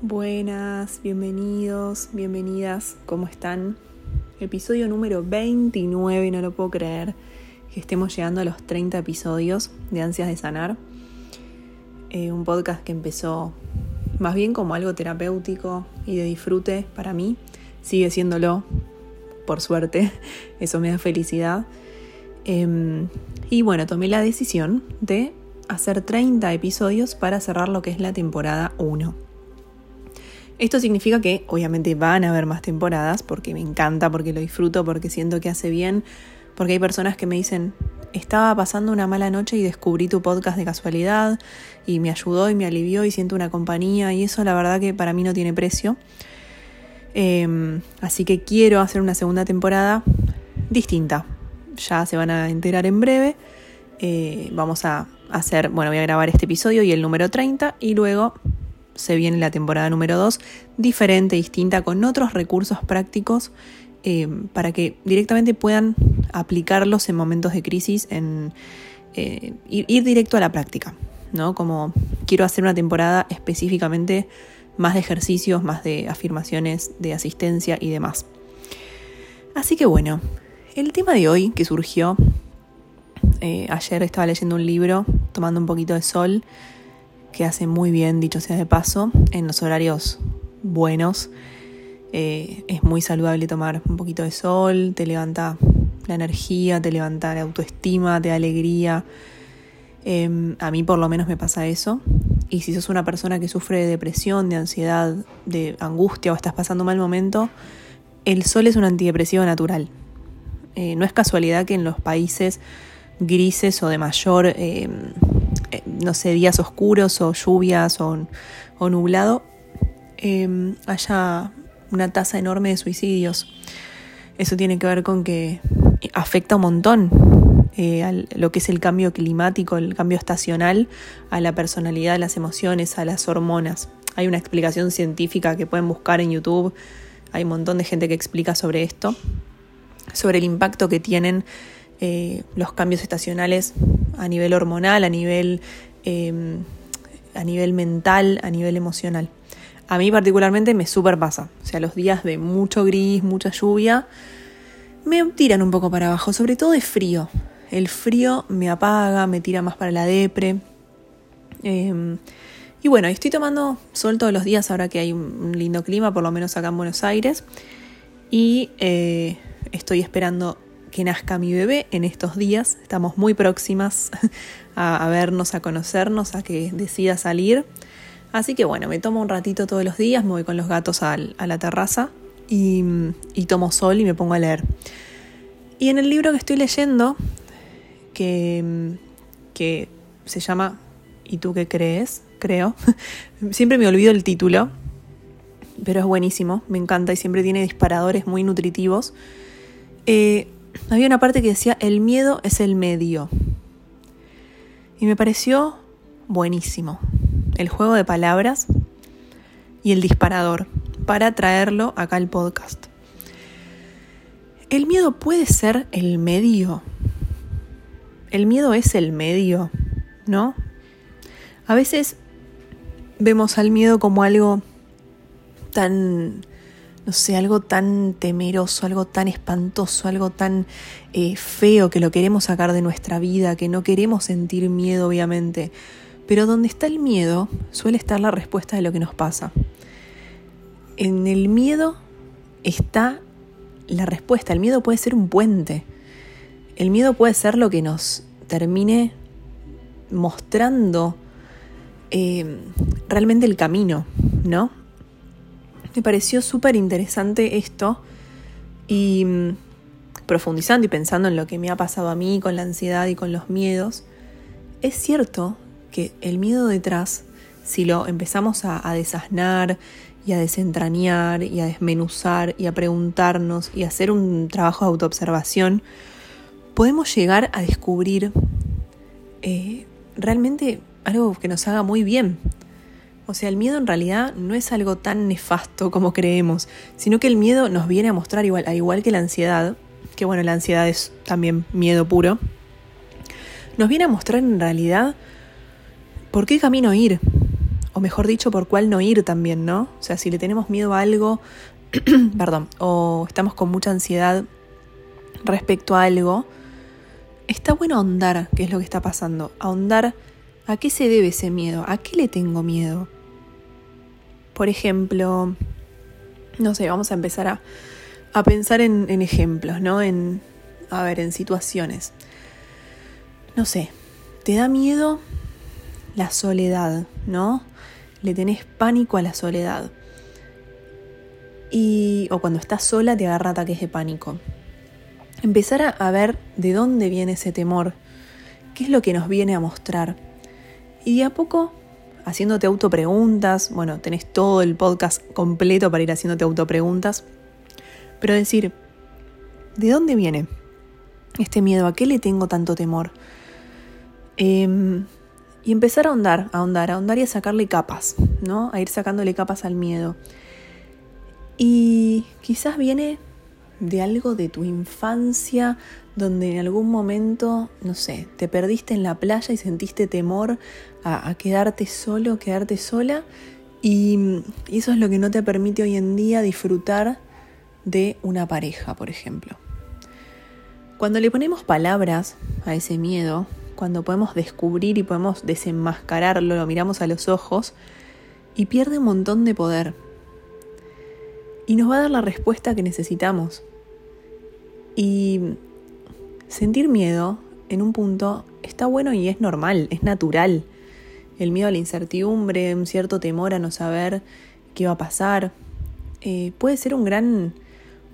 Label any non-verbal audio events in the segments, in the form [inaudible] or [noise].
Buenas, bienvenidos, bienvenidas, ¿cómo están? Episodio número 29, no lo puedo creer, que estemos llegando a los 30 episodios de Ansias de Sanar. Eh, un podcast que empezó más bien como algo terapéutico y de disfrute para mí, sigue siéndolo, por suerte, [laughs] eso me da felicidad. Em, y bueno, tomé la decisión de hacer 30 episodios para cerrar lo que es la temporada 1. Esto significa que obviamente van a haber más temporadas porque me encanta, porque lo disfruto, porque siento que hace bien, porque hay personas que me dicen, estaba pasando una mala noche y descubrí tu podcast de casualidad y me ayudó y me alivió y siento una compañía y eso la verdad que para mí no tiene precio. Em, así que quiero hacer una segunda temporada distinta. Ya se van a enterar en breve. Eh, vamos a hacer, bueno, voy a grabar este episodio y el número 30 y luego se viene la temporada número 2, diferente, distinta, con otros recursos prácticos eh, para que directamente puedan aplicarlos en momentos de crisis, en eh, ir, directo a la práctica, ¿no? Como quiero hacer una temporada específicamente más de ejercicios, más de afirmaciones, de asistencia y demás. Así que bueno, el tema de hoy que surgió, eh, ayer estaba leyendo un libro, tomando un poquito de sol, que hace muy bien, dicho sea de paso, en los horarios buenos. Eh, es muy saludable tomar un poquito de sol, te levanta la energía, te levanta la autoestima, te da alegría. Em, a mí por lo menos me pasa eso. Y si sos una persona que sufre de depresión, de ansiedad, de angustia o estás pasando un mal momento, el sol es un antidepresivo natural. Eh, no es casualidad que en los países grises o de mayor em, eh, no sé, días oscuros o lluvias o, nublado, em, haya una tasa enorme de suicidios. Eso tiene que ver con que afecta un montón eh, a lo que es el cambio climático, el cambio estacional, a la personalidad, a las emociones, a las hormonas. Hay una explicación científica que pueden buscar en YouTube. Hay un montón de gente que explica sobre esto, sobre el impacto que tienen eh, los cambios estacionales a nivel hormonal, a nivel, em, a nivel mental, a nivel emocional. A mí particularmente me super pasa. O sea, los días de mucho gris, mucha lluvia, me tiran un poco para abajo, sobre todo de frío. El frío me apaga, me tira más para la depre. Em, y bueno, estoy tomando sol todos los días ahora que hay un lindo clima, por lo menos acá en Buenos Aires. Y eh, estoy esperando que nazca mi bebé en estos días. Estamos muy próximas [laughs] a, vernos, a conocernos, a que decida salir. Así que bueno, me tomo un ratito todos los días, me voy con los gatos a la terraza y, tomo sol y me pongo a leer. Y en el libro que estoy leyendo, que, que se llama ¿Y tú qué crees? Creo. [laughs] siempre me olvido el título, pero es buenísimo, me encanta y siempre tiene disparadores muy nutritivos. Eh, había una parte que decía, el miedo es el medio. Y me pareció buenísimo. El juego de palabras y el disparador para traerlo acá al podcast. El miedo puede ser el medio. El miedo es el medio, ¿no? A veces vemos al miedo como algo tan no sé, algo tan temeroso, algo tan espantoso, algo tan eh, feo que lo queremos sacar de nuestra vida, que no queremos sentir miedo, obviamente. Pero donde está el miedo suele estar la respuesta de lo que nos pasa. En el miedo está la respuesta. El miedo puede ser un puente. El miedo puede ser lo que nos termine mostrando eh, realmente el camino, ¿no? Me pareció súper interesante esto y mm, profundizando y pensando en lo que me ha pasado a mí con la ansiedad y con los miedos, es cierto que el miedo detrás, si lo empezamos a, a desasnar y a desentrañar y a desmenuzar y a preguntarnos y a hacer un trabajo de autoobservación, podemos llegar a descubrir eh, realmente algo que nos haga muy bien, o sea, el miedo en realidad no es algo tan nefasto como creemos, sino que el miedo nos viene a mostrar igual, al igual que la ansiedad, que bueno, la ansiedad es también miedo puro, nos viene a mostrar en realidad por qué camino ir. o mejor dicho, por cuál no ir también, ¿no? O sea, si le tenemos miedo a algo, [clears throat] perdón, o estamos con mucha ansiedad respecto a algo, está bueno ahondar qué es lo que está pasando, ahondar a qué se debe ese miedo, a qué le tengo miedo. Por ejemplo, no sé, vamos a empezar a, a pensar en, ejemplos, ¿no? En, a ver, en situaciones. No sé, te da miedo la soledad, ¿no? Le tenés pánico a la soledad. Y, o cuando estás sola te agarra ataques de pánico. Empezar a, a ver de dónde viene ese temor, qué es lo que nos viene a mostrar. Y de a poco, haciéndote autopreguntas, bueno, tenés todo el podcast completo para ir haciéndote autopreguntas, pero decir, ¿de dónde viene este miedo? ¿A qué le tengo tanto temor? Eh, y empezar a ahondar, a ahondar, a ahondar y a sacarle capas, ¿no? A ir sacándole capas al miedo. Y quizás viene de algo de tu infancia, donde en algún momento, no sé, te perdiste en la playa y sentiste temor a, quedarte solo, quedarte sola, y, y eso es lo que no te permite hoy en día disfrutar de una pareja, por ejemplo. Cuando le ponemos palabras a ese miedo, cuando podemos descubrir y podemos desenmascararlo, lo miramos a los ojos y pierde un montón de poder. Y nos va a dar la respuesta que necesitamos. Y sentir miedo en un punto está bueno y es normal, es natural. El miedo a la incertidumbre, un cierto temor a no saber qué va a pasar, eh, puede ser un gran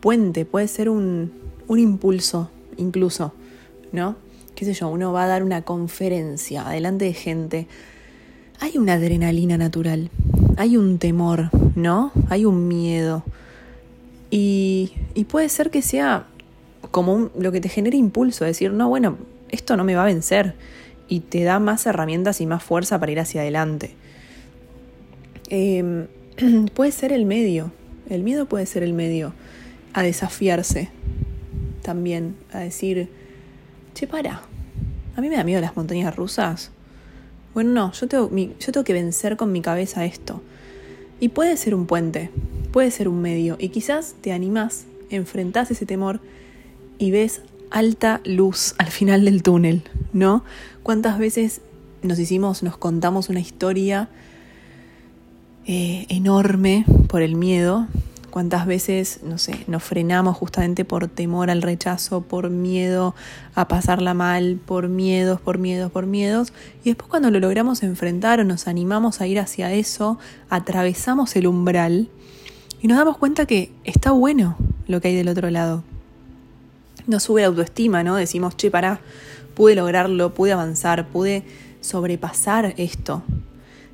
puente, puede ser un, un impulso incluso, ¿no? qué sé yo, uno va a dar una conferencia delante de gente, hay una adrenalina natural, hay un temor, ¿no? Hay un miedo. Y, y puede ser que sea como lo que te genere impulso, decir, no, bueno, esto no me va a vencer. Y te da más herramientas y más fuerza para ir hacia adelante. Eh, [clears throat] puede ser el medio, el miedo puede ser el medio a desafiarse también, a decir, che, para, a mí me da miedo las montañas rusas. Bueno, no, yo tengo, yo tengo que vencer con mi cabeza esto. Y puede ser un puente, puede ser un medio, y quizás te animás, enfrentás ese temor y ves alta luz al final del túnel, ¿no? ¿Cuántas veces nos hicimos, nos contamos una historia eh, enorme por el miedo cuántas veces, no sé, nos frenamos justamente por temor al rechazo, por miedo a pasarla mal, por miedos, por miedos, por miedos. Y después cuando lo logramos enfrentar o nos animamos a ir hacia eso, atravesamos el umbral y nos damos cuenta que está bueno lo que hay del otro lado. Nos sube la autoestima, ¿no? Decimos, che, pará, pude lograrlo, pude avanzar, pude sobrepasar esto.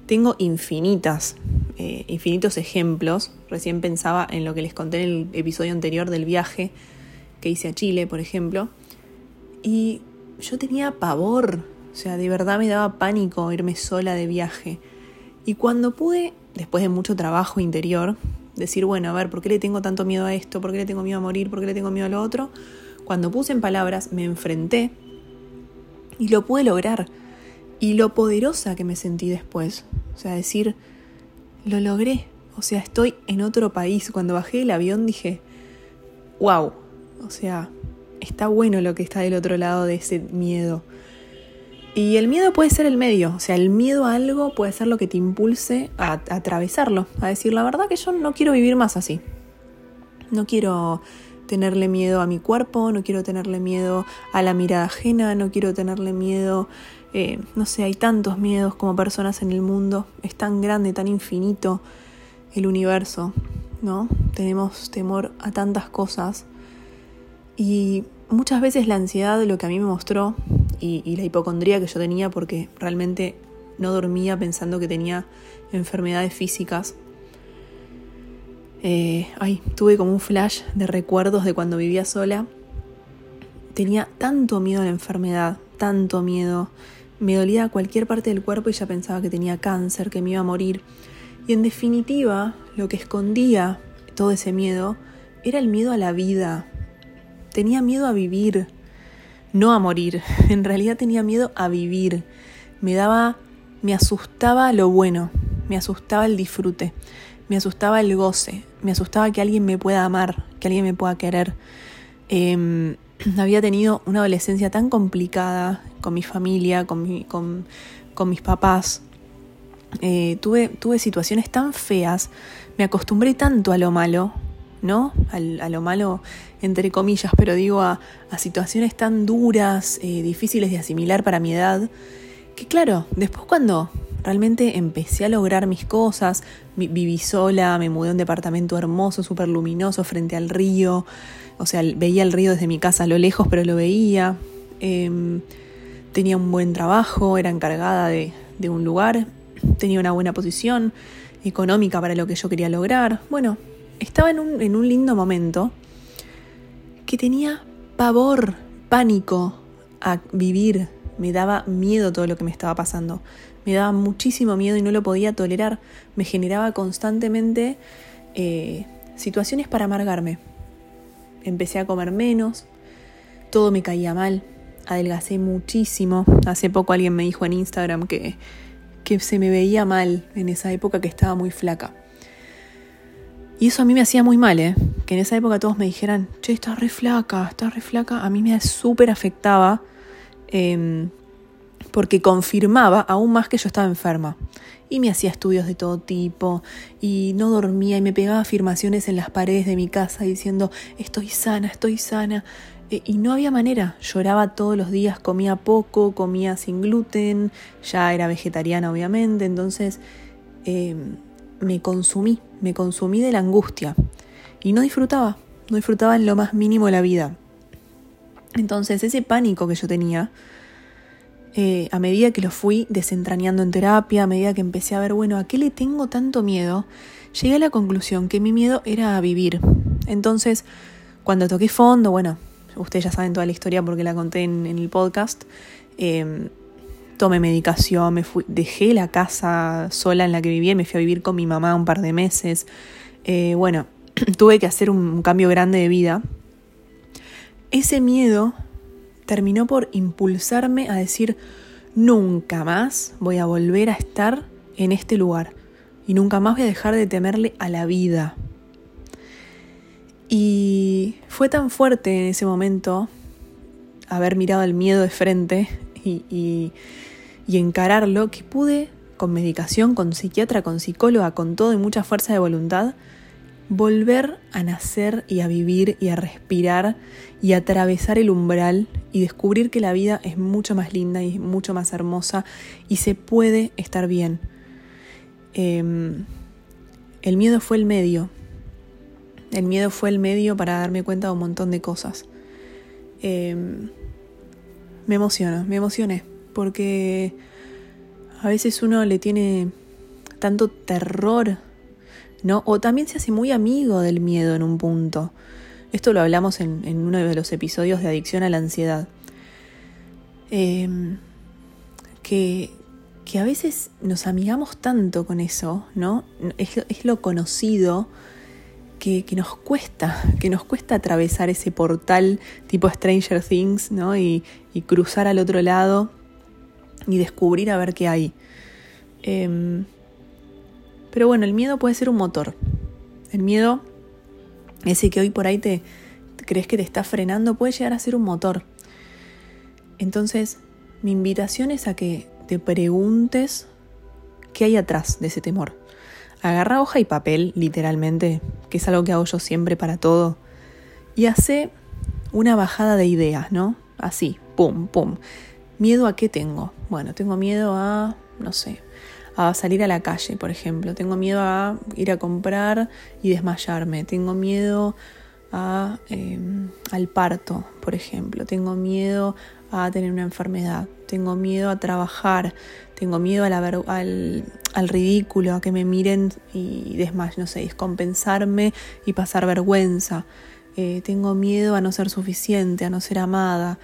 Tengo infinitas eh, infinitos ejemplos. Recién pensaba en lo que les conté en el episodio anterior del viaje que hice a Chile, por ejemplo. Y yo tenía pavor, o sea, de verdad me daba pánico irme sola de viaje. Y cuando pude, después de mucho trabajo interior, decir, bueno, a ver, ¿por qué le tengo tanto miedo a esto? ¿Por qué le tengo miedo a morir? ¿Por qué le tengo miedo a lo otro? Cuando puse en palabras, me enfrenté y lo pude lograr. Y lo poderosa que me sentí después. O sea, decir, lo logré. O sea, estoy en otro país. Cuando bajé del avión dije, wow. O sea, está bueno lo que está del otro lado de ese miedo. Y el miedo puede ser el medio, o sea, el miedo a algo puede ser lo que te impulse a, a, atravesarlo, a decir, la verdad que yo no quiero vivir más así. No quiero tenerle miedo a mi cuerpo, no quiero tenerle miedo a la mirada ajena, no quiero tenerle miedo eh, no sé, hay tantos miedos como personas en el mundo, es tan grande, tan infinito el universo, ¿no? Tenemos temor a tantas cosas y muchas veces la ansiedad, lo que a mí me mostró, y, y la hipocondría que yo tenía porque realmente no dormía pensando que tenía enfermedades físicas, eh, ay, tuve como un flash de recuerdos de cuando vivía sola. Tenía tanto miedo a la enfermedad, tanto miedo. Me dolía cualquier parte del cuerpo y ya pensaba que tenía cáncer, que me iba a morir. Y en definitiva, lo que escondía todo ese miedo era el miedo a la vida. Tenía miedo a vivir, no a morir. [laughs] En realidad tenía miedo a vivir. Me daba, me asustaba lo bueno. me asustaba el disfrute, me asustaba el goce, me asustaba que alguien me pueda amar, que alguien me pueda querer. Em, [clears throat] había tenido una adolescencia tan complicada con mi familia, con, mi, con, mis papás. Eh, tuve, situaciones tan feas, me acostumbré tanto a lo malo, ¿no? A, lo malo, entre comillas, pero digo a, situaciones tan duras, eh, difíciles de asimilar para mi edad, que claro, después cuando realmente empecé a lograr mis cosas, viví sola, me mudé a un departamento hermoso, súper luminoso, frente al río, o sea, veía el río desde mi casa a lo lejos, pero lo veía. Em, tenía un buen trabajo, era encargada de, un lugar, tenía una buena posición económica para lo que yo quería lograr. Bueno, estaba en un, en un lindo momento que tenía pavor, pánico a vivir. Me daba miedo todo lo que me estaba pasando. Me daba muchísimo miedo y no lo podía tolerar. Me generaba constantemente eh, situaciones para amargarme empecé a comer menos, todo me caía mal, adelgacé muchísimo. Hace poco alguien me dijo en Instagram que, que se me veía mal en esa época que estaba muy flaca. Y eso a mí me hacía muy mal, ¿eh? Que en esa época todos me dijeran, che, estás re flaca, estás re flaca. A mí me súper afectaba em, porque confirmaba aún más que yo estaba enferma y me hacía estudios de todo tipo y no dormía y me pegaba afirmaciones en las paredes de mi casa diciendo estoy sana, estoy sana. E, y no había manera, lloraba todos los días, comía poco, comía sin gluten, ya era vegetariana obviamente, entonces em, me consumí, me consumí de la angustia y no disfrutaba, no disfrutaba en lo más mínimo la vida. Entonces ese pánico que yo tenía, eh, a medida que lo fui desentrañando en terapia, a medida que empecé a ver, bueno, ¿a qué le tengo tanto miedo? Llegué a la conclusión que mi miedo era a vivir. Entonces, cuando toqué fondo, bueno, ustedes ya saben toda la historia porque la conté en, el podcast, em, tomé medicación, me fui, dejé la casa sola en la que vivía me fui a vivir con mi mamá un par de meses. Eh, bueno, [clears throat] tuve que hacer un cambio grande de vida. Ese miedo terminó por impulsarme a decir, nunca más voy a volver a estar en este lugar y nunca más voy a dejar de temerle a la vida. Y fue tan fuerte en ese momento haber mirado el miedo de frente y, y encararlo que pude, con medicación, con psiquiatra, con psicóloga, con todo y mucha fuerza de voluntad, volver a nacer y a vivir y a respirar y atravesar el umbral y descubrir que la vida es mucho más linda y mucho más hermosa y se puede estar bien. Em, el miedo fue el medio. El miedo fue el medio para darme cuenta de un montón de cosas. Em, me emociona, me emocioné, porque a veces uno le tiene tanto terror ¿no? O también se hace muy amigo del miedo en un punto. Esto lo hablamos en, uno de los episodios de adicción a la ansiedad. Em, que, que, a veces nos amigamos tanto con eso, ¿no? Es, lo conocido que, nos cuesta, que nos cuesta atravesar ese portal tipo Stranger Things, ¿no? Y, cruzar al otro lado y descubrir a ver qué hay. Em, pero bueno, el miedo puede ser un motor. El miedo, ese que hoy por ahí te, crees que te está frenando, puede llegar a ser un motor. Entonces, mi invitación es a que te preguntes qué hay atrás de ese temor. Agarra hoja y papel, literalmente, que es algo que hago yo siempre para todo, y hace una bajada de ideas, ¿no? Así, pum, pum. ¿Miedo a qué tengo? Bueno, tengo miedo a, no sé, a salir a la calle, por ejemplo. Tengo miedo a ir a comprar y desmayarme. Tengo miedo a, em, al parto, por ejemplo. Tengo miedo a tener una enfermedad. Tengo miedo a trabajar. Tengo miedo a al, al, ridículo, a que me miren y desmayo, no sé, descompensarme y pasar vergüenza. Eh, tengo miedo a no ser suficiente, a no ser amada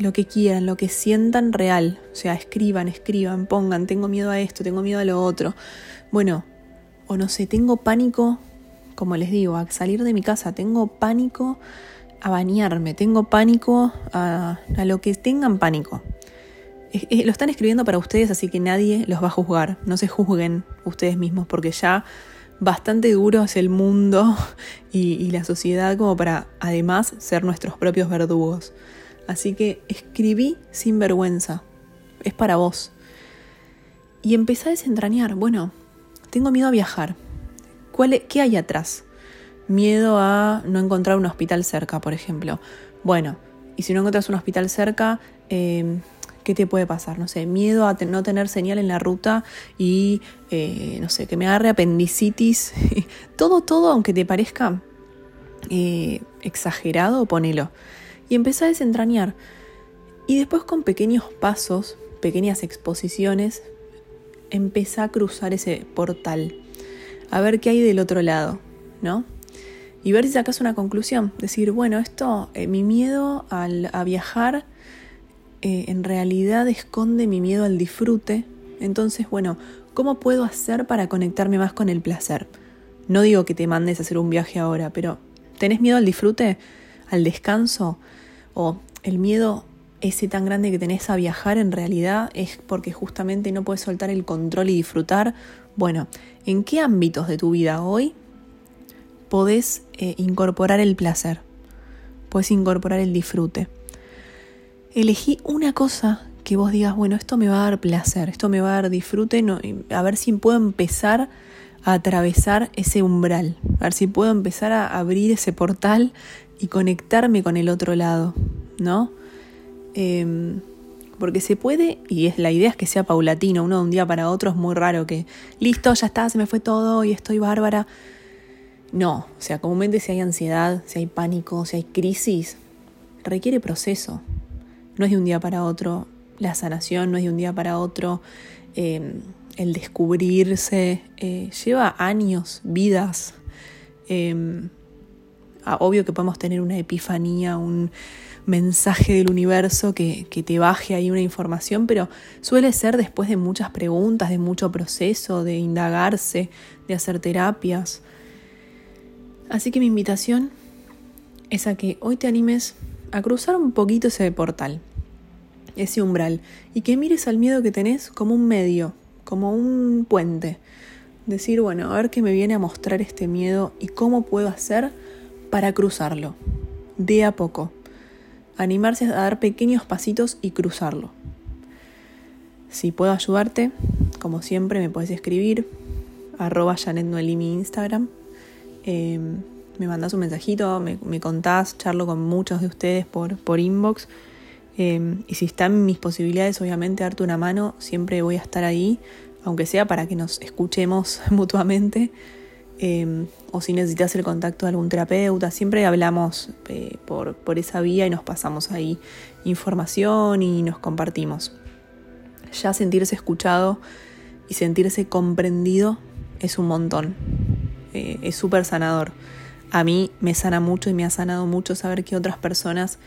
lo que quieran, lo que sientan real. O sea, escriban, escriban, pongan, tengo miedo a esto, tengo miedo a lo otro. Bueno, o no sé, tengo pánico, como les digo, a salir de mi casa, tengo pánico a bañarme, tengo pánico a, lo que tengan pánico. lo están escribiendo para ustedes, así que nadie los va a juzgar, no se juzguen, ustedes mismos, porque ya bastante duro es el mundo [laughs] y, la sociedad como para además ser nuestros propios verdugos. Así que escribí sin vergüenza, es para vos. Y empecé a desentrañar, bueno, tengo miedo a viajar. ¿Cuál ¿Qué hay atrás? Miedo a no encontrar un hospital cerca, por ejemplo. Bueno, y si no encuentras un hospital cerca, eh, ¿qué te puede pasar? No sé, miedo a no tener señal en la ruta y, eh, no sé, que me agarre apendicitis. [laughs] todo, todo, aunque te parezca eh, exagerado, ponelo. Y empecé a desentrañar. Y después con pequeños pasos, pequeñas exposiciones, empecé a cruzar ese portal. A ver qué hay del otro lado, ¿no? Y ver si sacas una conclusión. Decir, bueno, esto, eh, mi miedo al, a viajar eh, en realidad esconde mi miedo al disfrute. Entonces, bueno, ¿cómo puedo hacer para conectarme más con el placer? No digo que te mandes a hacer un viaje ahora, pero ¿tenés miedo al disfrute? ¿Al descanso? ¿O el miedo ese tan grande que tenés a viajar en realidad es porque justamente no puedes soltar el control y disfrutar? Bueno, ¿en qué ámbitos de tu vida hoy podés eh, incorporar el placer? Puedes incorporar el disfrute elegí una cosa que vos digas, bueno, esto me va a dar placer, esto me va a dar disfrute, a ver si puedo empezar a atravesar ese umbral, a ver si puedo empezar a abrir ese portal y conectarme con el otro lado, ¿no? Em, porque se puede, y es la idea es que sea paulatino, uno de un día para otro es muy raro que, listo, ya está, se me fue todo y estoy bárbara. No, o sea, comúnmente si hay ansiedad, si hay pánico, si hay crisis, requiere proceso, no es de un día para otro la sanación, no es de un día para otro em, el descubrirse, eh, lleva años, vidas. Em, ah, obvio que podemos tener una epifanía, un mensaje del universo que, que, te baje ahí una información, pero suele ser después de muchas preguntas, de mucho proceso, de indagarse, de hacer terapias. Así que mi invitación es a que hoy te animes a cruzar un poquito ese portal, ese umbral, y que mires al miedo que tenés como un medio, como un puente. Decir, bueno, a ver qué me viene a mostrar este miedo y cómo puedo hacer para cruzarlo, de a poco. Animarse a dar pequeños pasitos y cruzarlo. Si puedo ayudarte, como siempre, me puedes escribir, arroba Janet mi Instagram. Em, me mandas un mensajito, me, me, contás, charlo con muchos de ustedes por, por inbox Em, y si están mis posibilidades, obviamente, darte una mano, siempre voy a estar ahí, aunque sea para que nos escuchemos [laughs] mutuamente. Em, o si necesitas el contacto de algún terapeuta, siempre hablamos eh, por, por esa vía y nos pasamos ahí información y nos compartimos. Ya sentirse escuchado y sentirse comprendido es un montón. Eh, es súper sanador. A mí me sana mucho y me ha sanado mucho saber que otras personas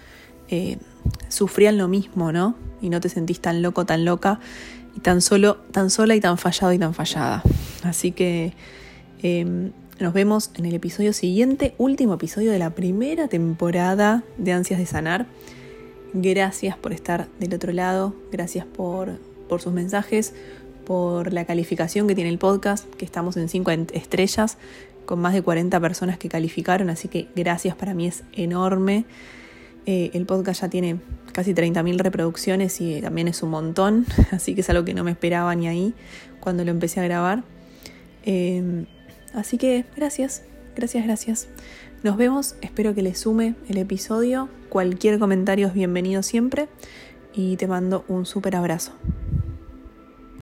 eh, sufrían lo mismo, ¿no? Y no te sentís tan loco, tan loca, y tan solo, tan sola y tan fallado y tan fallada. Así que em, nos vemos en el episodio siguiente, último episodio de la primera temporada de Ansias de Sanar. Gracias por estar del otro lado, gracias por, por sus mensajes, por la calificación que tiene el podcast, que estamos en 5 estrellas, con más de 40 personas que calificaron, así que gracias para mí es enorme. Eh, el podcast ya tiene casi 30.000 reproducciones y también es un montón, [laughs] así que es algo que no me esperaba ni ahí cuando lo empecé a grabar. Em, así que gracias, gracias, gracias. Nos vemos, espero que les sume el episodio. Cualquier comentario es bienvenido siempre y te mando un súper abrazo.